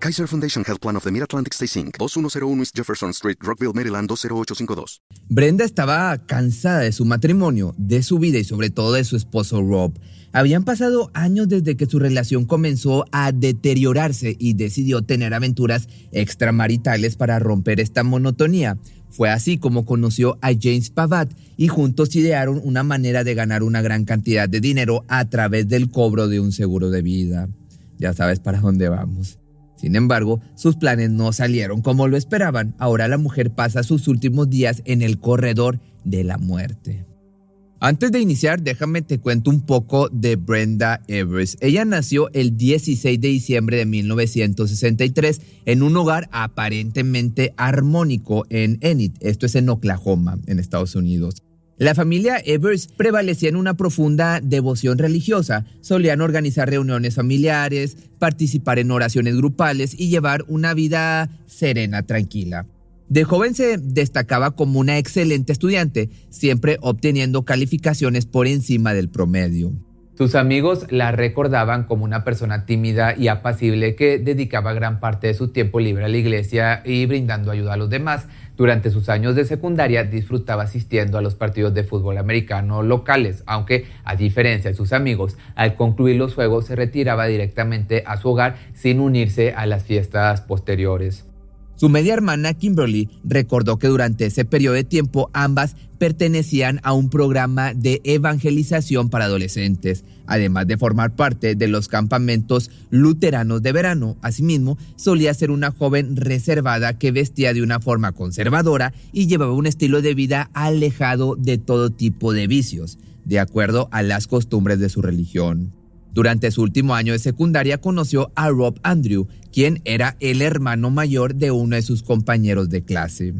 Kaiser Foundation Health Plan of the Mid-Atlantic Stay Inc., 2101 East Jefferson Street, Rockville, Maryland 20852. Brenda estaba cansada de su matrimonio, de su vida y sobre todo de su esposo Rob. Habían pasado años desde que su relación comenzó a deteriorarse y decidió tener aventuras extramaritales para romper esta monotonía. Fue así como conoció a James Pavat y juntos idearon una manera de ganar una gran cantidad de dinero a través del cobro de un seguro de vida. Ya sabes para dónde vamos. Sin embargo, sus planes no salieron como lo esperaban. Ahora la mujer pasa sus últimos días en el corredor de la muerte. Antes de iniciar, déjame te cuento un poco de Brenda Evers. Ella nació el 16 de diciembre de 1963 en un hogar aparentemente armónico en Enid, esto es en Oklahoma, en Estados Unidos. La familia Evers prevalecía en una profunda devoción religiosa. Solían organizar reuniones familiares, participar en oraciones grupales y llevar una vida serena, tranquila. De joven se destacaba como una excelente estudiante, siempre obteniendo calificaciones por encima del promedio. Sus amigos la recordaban como una persona tímida y apacible que dedicaba gran parte de su tiempo libre a la iglesia y brindando ayuda a los demás. Durante sus años de secundaria disfrutaba asistiendo a los partidos de fútbol americano locales, aunque a diferencia de sus amigos, al concluir los juegos se retiraba directamente a su hogar sin unirse a las fiestas posteriores. Su media hermana Kimberly recordó que durante ese periodo de tiempo ambas pertenecían a un programa de evangelización para adolescentes, además de formar parte de los campamentos luteranos de verano. Asimismo, solía ser una joven reservada que vestía de una forma conservadora y llevaba un estilo de vida alejado de todo tipo de vicios, de acuerdo a las costumbres de su religión. Durante su último año de secundaria conoció a Rob Andrew, quien era el hermano mayor de uno de sus compañeros de clase.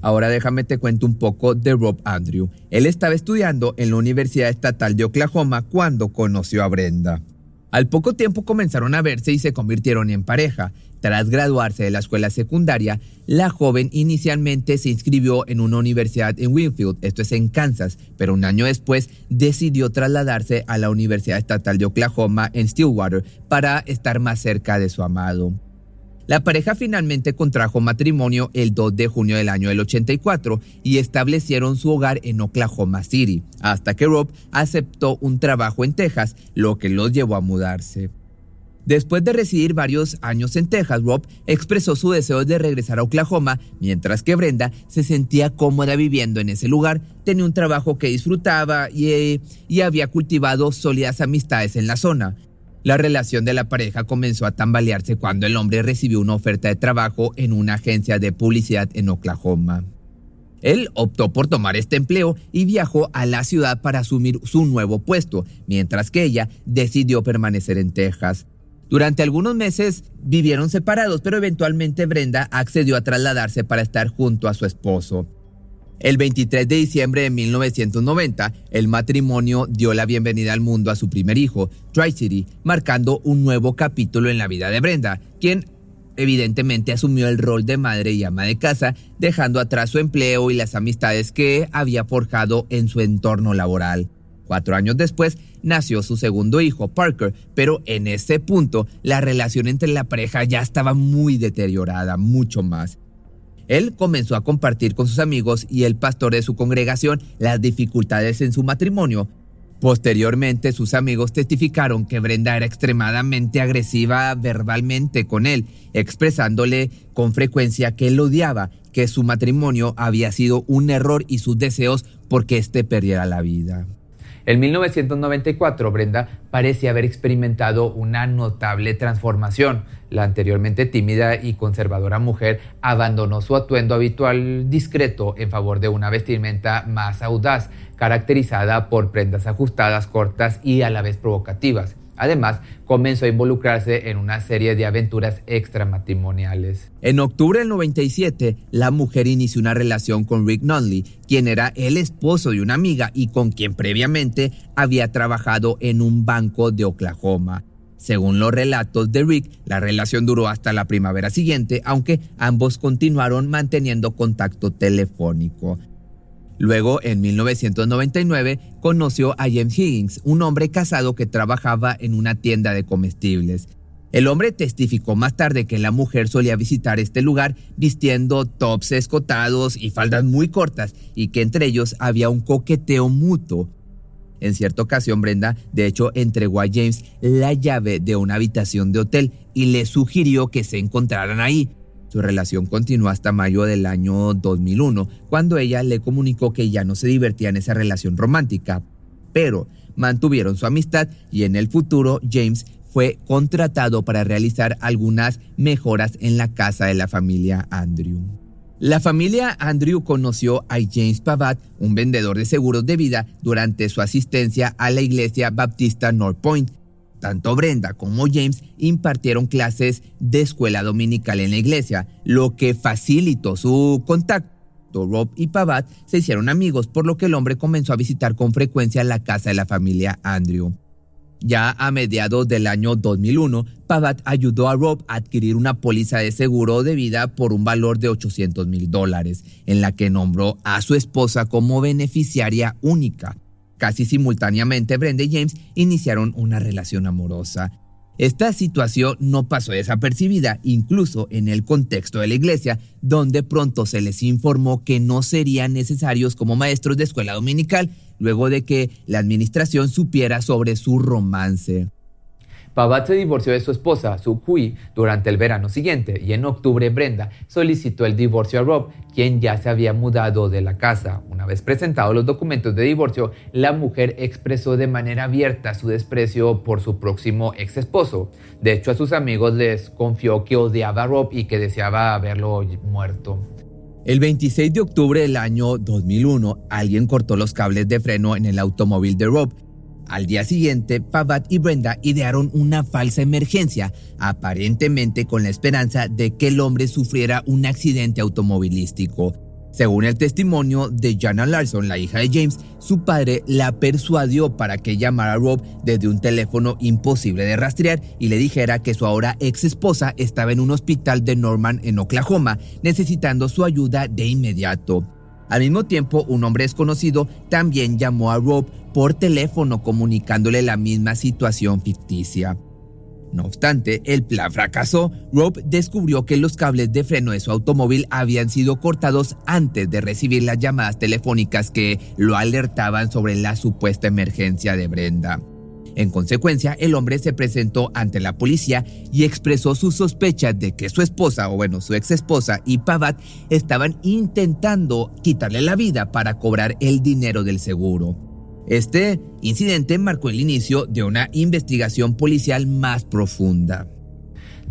Ahora déjame te cuento un poco de Rob Andrew. Él estaba estudiando en la Universidad Estatal de Oklahoma cuando conoció a Brenda. Al poco tiempo comenzaron a verse y se convirtieron en pareja. Tras graduarse de la escuela secundaria, la joven inicialmente se inscribió en una universidad en Winfield, esto es en Kansas, pero un año después decidió trasladarse a la Universidad Estatal de Oklahoma en Stillwater para estar más cerca de su amado. La pareja finalmente contrajo matrimonio el 2 de junio del año del 84 y establecieron su hogar en Oklahoma City, hasta que Rob aceptó un trabajo en Texas, lo que los llevó a mudarse. Después de residir varios años en Texas, Rob expresó su deseo de regresar a Oklahoma, mientras que Brenda se sentía cómoda viviendo en ese lugar, tenía un trabajo que disfrutaba y, y había cultivado sólidas amistades en la zona. La relación de la pareja comenzó a tambalearse cuando el hombre recibió una oferta de trabajo en una agencia de publicidad en Oklahoma. Él optó por tomar este empleo y viajó a la ciudad para asumir su nuevo puesto, mientras que ella decidió permanecer en Texas. Durante algunos meses vivieron separados, pero eventualmente Brenda accedió a trasladarse para estar junto a su esposo. El 23 de diciembre de 1990, el matrimonio dio la bienvenida al mundo a su primer hijo, Tri-City, marcando un nuevo capítulo en la vida de Brenda, quien evidentemente asumió el rol de madre y ama de casa, dejando atrás su empleo y las amistades que había forjado en su entorno laboral. Cuatro años después nació su segundo hijo, Parker, pero en ese punto la relación entre la pareja ya estaba muy deteriorada, mucho más. Él comenzó a compartir con sus amigos y el pastor de su congregación las dificultades en su matrimonio. Posteriormente, sus amigos testificaron que Brenda era extremadamente agresiva verbalmente con él, expresándole con frecuencia que él odiaba, que su matrimonio había sido un error y sus deseos porque éste perdiera la vida. En 1994, Brenda parecía haber experimentado una notable transformación. La anteriormente tímida y conservadora mujer abandonó su atuendo habitual discreto en favor de una vestimenta más audaz, caracterizada por prendas ajustadas, cortas y a la vez provocativas. Además, comenzó a involucrarse en una serie de aventuras extramatrimoniales. En octubre del 97, la mujer inició una relación con Rick Nunley, quien era el esposo de una amiga y con quien previamente había trabajado en un banco de Oklahoma. Según los relatos de Rick, la relación duró hasta la primavera siguiente, aunque ambos continuaron manteniendo contacto telefónico. Luego, en 1999, conoció a James Higgins, un hombre casado que trabajaba en una tienda de comestibles. El hombre testificó más tarde que la mujer solía visitar este lugar vistiendo tops escotados y faldas muy cortas y que entre ellos había un coqueteo mutuo. En cierta ocasión, Brenda, de hecho, entregó a James la llave de una habitación de hotel y le sugirió que se encontraran ahí. Su relación continuó hasta mayo del año 2001, cuando ella le comunicó que ya no se divertía en esa relación romántica. Pero mantuvieron su amistad y en el futuro James fue contratado para realizar algunas mejoras en la casa de la familia Andrew. La familia Andrew conoció a James Pavat, un vendedor de seguros de vida, durante su asistencia a la iglesia baptista North Point. Tanto Brenda como James impartieron clases de escuela dominical en la iglesia, lo que facilitó su contacto. Rob y Pavat se hicieron amigos, por lo que el hombre comenzó a visitar con frecuencia la casa de la familia Andrew. Ya a mediados del año 2001, Pavat ayudó a Rob a adquirir una póliza de seguro de vida por un valor de 800 mil dólares, en la que nombró a su esposa como beneficiaria única. Casi simultáneamente, Brenda y James iniciaron una relación amorosa. Esta situación no pasó desapercibida, incluso en el contexto de la iglesia, donde pronto se les informó que no serían necesarios como maestros de escuela dominical, luego de que la administración supiera sobre su romance. Pavat se divorció de su esposa, Su Hui, durante el verano siguiente y en octubre Brenda solicitó el divorcio a Rob, quien ya se había mudado de la casa. Una vez presentados los documentos de divorcio, la mujer expresó de manera abierta su desprecio por su próximo ex esposo. De hecho, a sus amigos les confió que odiaba a Rob y que deseaba verlo muerto. El 26 de octubre del año 2001, alguien cortó los cables de freno en el automóvil de Rob al día siguiente, Pavat y Brenda idearon una falsa emergencia, aparentemente con la esperanza de que el hombre sufriera un accidente automovilístico. Según el testimonio de Jana Larson, la hija de James, su padre la persuadió para que llamara a Rob desde un teléfono imposible de rastrear y le dijera que su ahora ex esposa estaba en un hospital de Norman en Oklahoma, necesitando su ayuda de inmediato. Al mismo tiempo, un hombre desconocido también llamó a Rob por teléfono comunicándole la misma situación ficticia. No obstante, el plan fracasó. Rob descubrió que los cables de freno de su automóvil habían sido cortados antes de recibir las llamadas telefónicas que lo alertaban sobre la supuesta emergencia de Brenda. En consecuencia, el hombre se presentó ante la policía y expresó sus sospechas de que su esposa, o bueno, su ex esposa y Pavat estaban intentando quitarle la vida para cobrar el dinero del seguro. Este incidente marcó el inicio de una investigación policial más profunda.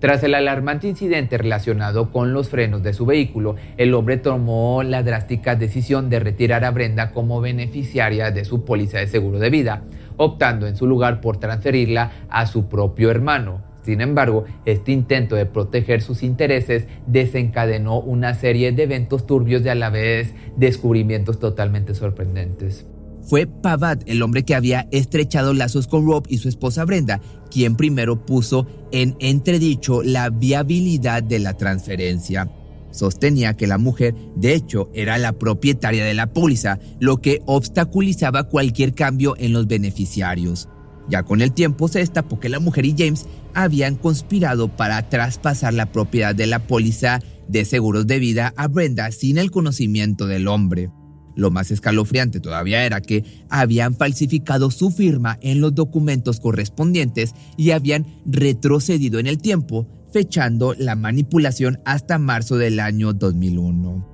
Tras el alarmante incidente relacionado con los frenos de su vehículo, el hombre tomó la drástica decisión de retirar a Brenda como beneficiaria de su póliza de seguro de vida optando en su lugar por transferirla a su propio hermano. Sin embargo, este intento de proteger sus intereses desencadenó una serie de eventos turbios y a la vez descubrimientos totalmente sorprendentes. Fue Pavat el hombre que había estrechado lazos con Rob y su esposa Brenda, quien primero puso en entredicho la viabilidad de la transferencia sostenía que la mujer, de hecho, era la propietaria de la póliza, lo que obstaculizaba cualquier cambio en los beneficiarios. Ya con el tiempo se destapó que la mujer y James habían conspirado para traspasar la propiedad de la póliza de seguros de vida a Brenda sin el conocimiento del hombre. Lo más escalofriante todavía era que habían falsificado su firma en los documentos correspondientes y habían retrocedido en el tiempo, fechando la manipulación hasta marzo del año 2001.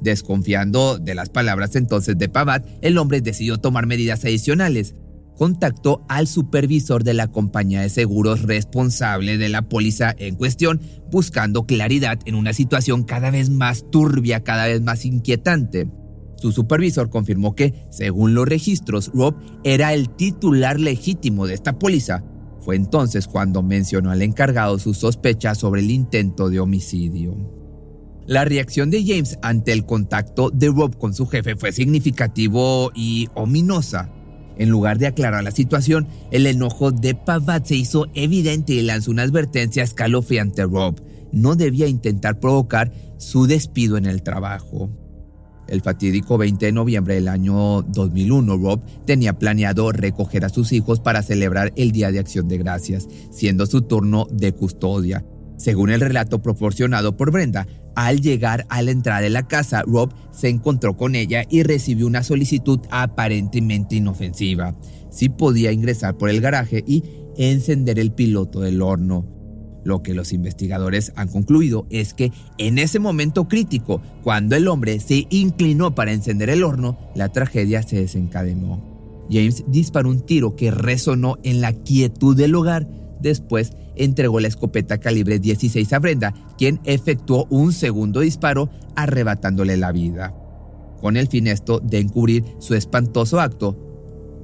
Desconfiando de las palabras entonces de Pavat, el hombre decidió tomar medidas adicionales. Contactó al supervisor de la compañía de seguros responsable de la póliza en cuestión, buscando claridad en una situación cada vez más turbia, cada vez más inquietante. Su supervisor confirmó que, según los registros, Rob era el titular legítimo de esta póliza, Fue entonces cuando mencionó al encargado sus sospechas sobre el intento de homicidio. La reacción de James ante el contacto de Rob con su jefe fue significativo y ominosa. En lugar de aclarar la situación, el enojo de Pavat se hizo evidente y lanzó una advertencia escalofriante a Rob. No debía intentar provocar su despido en el trabajo. El fatídico 20 de noviembre del año 2001, Rob tenía planeado recoger a sus hijos para celebrar el Día de Acción de Gracias, siendo su turno de custodia. Según el relato proporcionado por Brenda, al llegar a la entrada de la casa, Rob se encontró con ella y recibió una solicitud aparentemente inofensiva. Si podía ingresar por el garaje y encender el piloto del horno. Lo que los investigadores han concluido es que en ese momento crítico, cuando el hombre se inclinó para encender el horno, la tragedia se desencadenó. James disparó un tiro que resonó en la quietud del hogar. Después entregó la escopeta calibre 16 a Brenda, quien efectuó un segundo disparo arrebatándole la vida. Con el fin esto de encubrir su espantoso acto,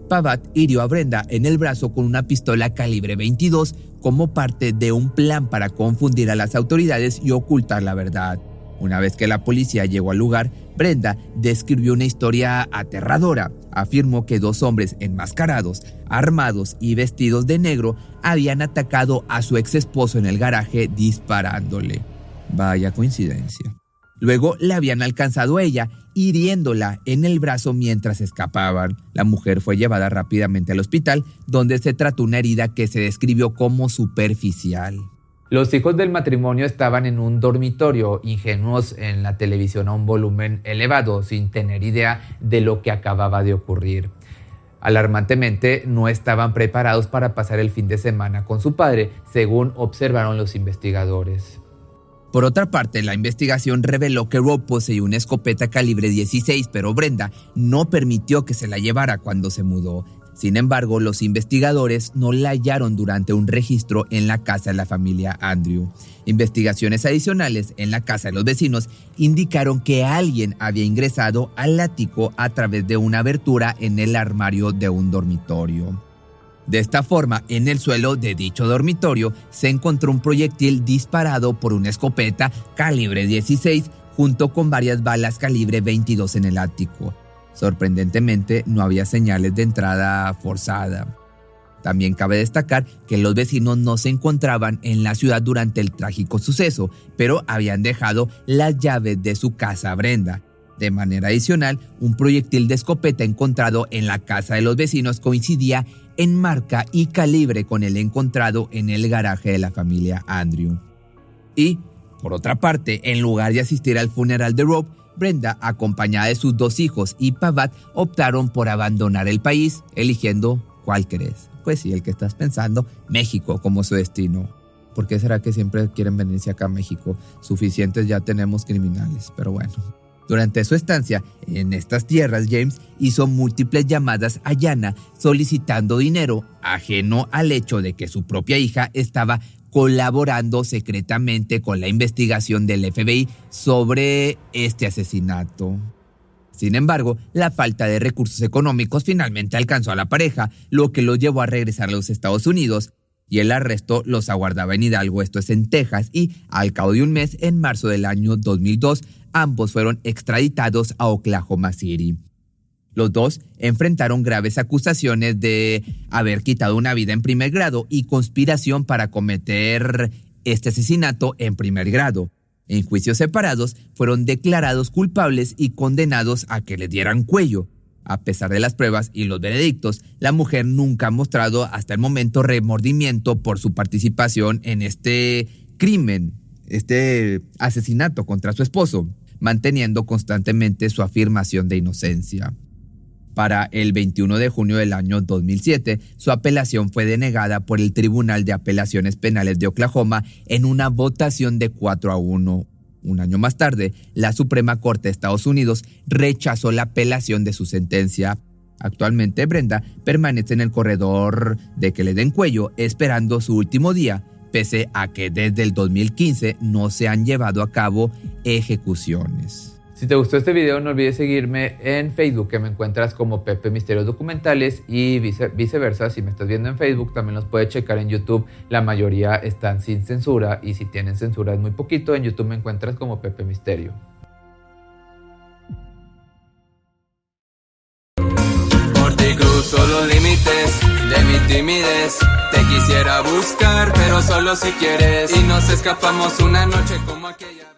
Pavat hirió a Brenda en el brazo con una pistola calibre 22 como parte de un plan para confundir a las autoridades y ocultar la verdad. Una vez que la policía llegó al lugar, Brenda describió una historia aterradora. Afirmó que dos hombres enmascarados, armados y vestidos de negro habían atacado a su ex esposo en el garaje disparándole. Vaya coincidencia. Luego la habían alcanzado ella, hiriéndola en el brazo mientras escapaban. La mujer fue llevada rápidamente al hospital, donde se trató una herida que se describió como superficial. Los hijos del matrimonio estaban en un dormitorio, ingenuos en la televisión a un volumen elevado, sin tener idea de lo que acababa de ocurrir. Alarmantemente, no estaban preparados para pasar el fin de semana con su padre, según observaron los investigadores. Por otra parte, la investigación reveló que Rob poseía una escopeta calibre 16, pero Brenda no permitió que se la llevara cuando se mudó. Sin embargo, los investigadores no la hallaron durante un registro en la casa de la familia Andrew. Investigaciones adicionales en la casa de los vecinos indicaron que alguien había ingresado al ático a través de una abertura en el armario de un dormitorio. De esta forma, en el suelo de dicho dormitorio se encontró un proyectil disparado por una escopeta calibre 16 junto con varias balas calibre 22 en el ático. Sorprendentemente, no había señales de entrada forzada. También cabe destacar que los vecinos no se encontraban en la ciudad durante el trágico suceso, pero habían dejado las llaves de su casa a Brenda. De manera adicional, un proyectil de escopeta encontrado en la casa de los vecinos coincidía en marca y calibre con el encontrado en el garaje de la familia Andrew. Y, por otra parte, en lugar de asistir al funeral de Rob, Brenda, acompañada de sus dos hijos y Pavat, optaron por abandonar el país, eligiendo ¿cuál crees? Pues sí, el que estás pensando, México como su destino. ¿Por qué será que siempre quieren venirse acá a México? Suficientes ya tenemos criminales, pero bueno. Durante su estancia en estas tierras, James hizo múltiples llamadas a Yana solicitando dinero, ajeno al hecho de que su propia hija estaba colaborando secretamente con la investigación del FBI sobre este asesinato. Sin embargo, la falta de recursos económicos finalmente alcanzó a la pareja, lo que los llevó a regresar a los Estados Unidos, y el arresto los aguardaba en Hidalgo, esto es en Texas, y al cabo de un mes, en marzo del año 2002, ambos fueron extraditados a Oklahoma City. Los dos enfrentaron graves acusaciones de haber quitado una vida en primer grado y conspiración para cometer este asesinato en primer grado. En juicios separados fueron declarados culpables y condenados a que le dieran cuello. A pesar de las pruebas y los veredictos, la mujer nunca ha mostrado hasta el momento remordimiento por su participación en este crimen, este asesinato contra su esposo, manteniendo constantemente su afirmación de inocencia. Para el 21 de junio del año 2007, su apelación fue denegada por el Tribunal de Apelaciones Penales de Oklahoma en una votación de 4 a 1. Un año más tarde, la Suprema Corte de Estados Unidos rechazó la apelación de su sentencia. Actualmente, Brenda permanece en el corredor de que le den cuello esperando su último día, pese a que desde el 2015 no se han llevado a cabo ejecuciones. Si te gustó este video, no olvides seguirme en Facebook, que me encuentras como Pepe Misterios Documentales y viceversa. Si me estás viendo en Facebook, también los puedes checar en YouTube. La mayoría están sin censura y si tienen censura es muy poquito. En YouTube me encuentras como Pepe Misterio. Por ti cruzo los límites de mi timidez. Te quisiera buscar, pero solo si quieres. Y nos escapamos una noche como aquella.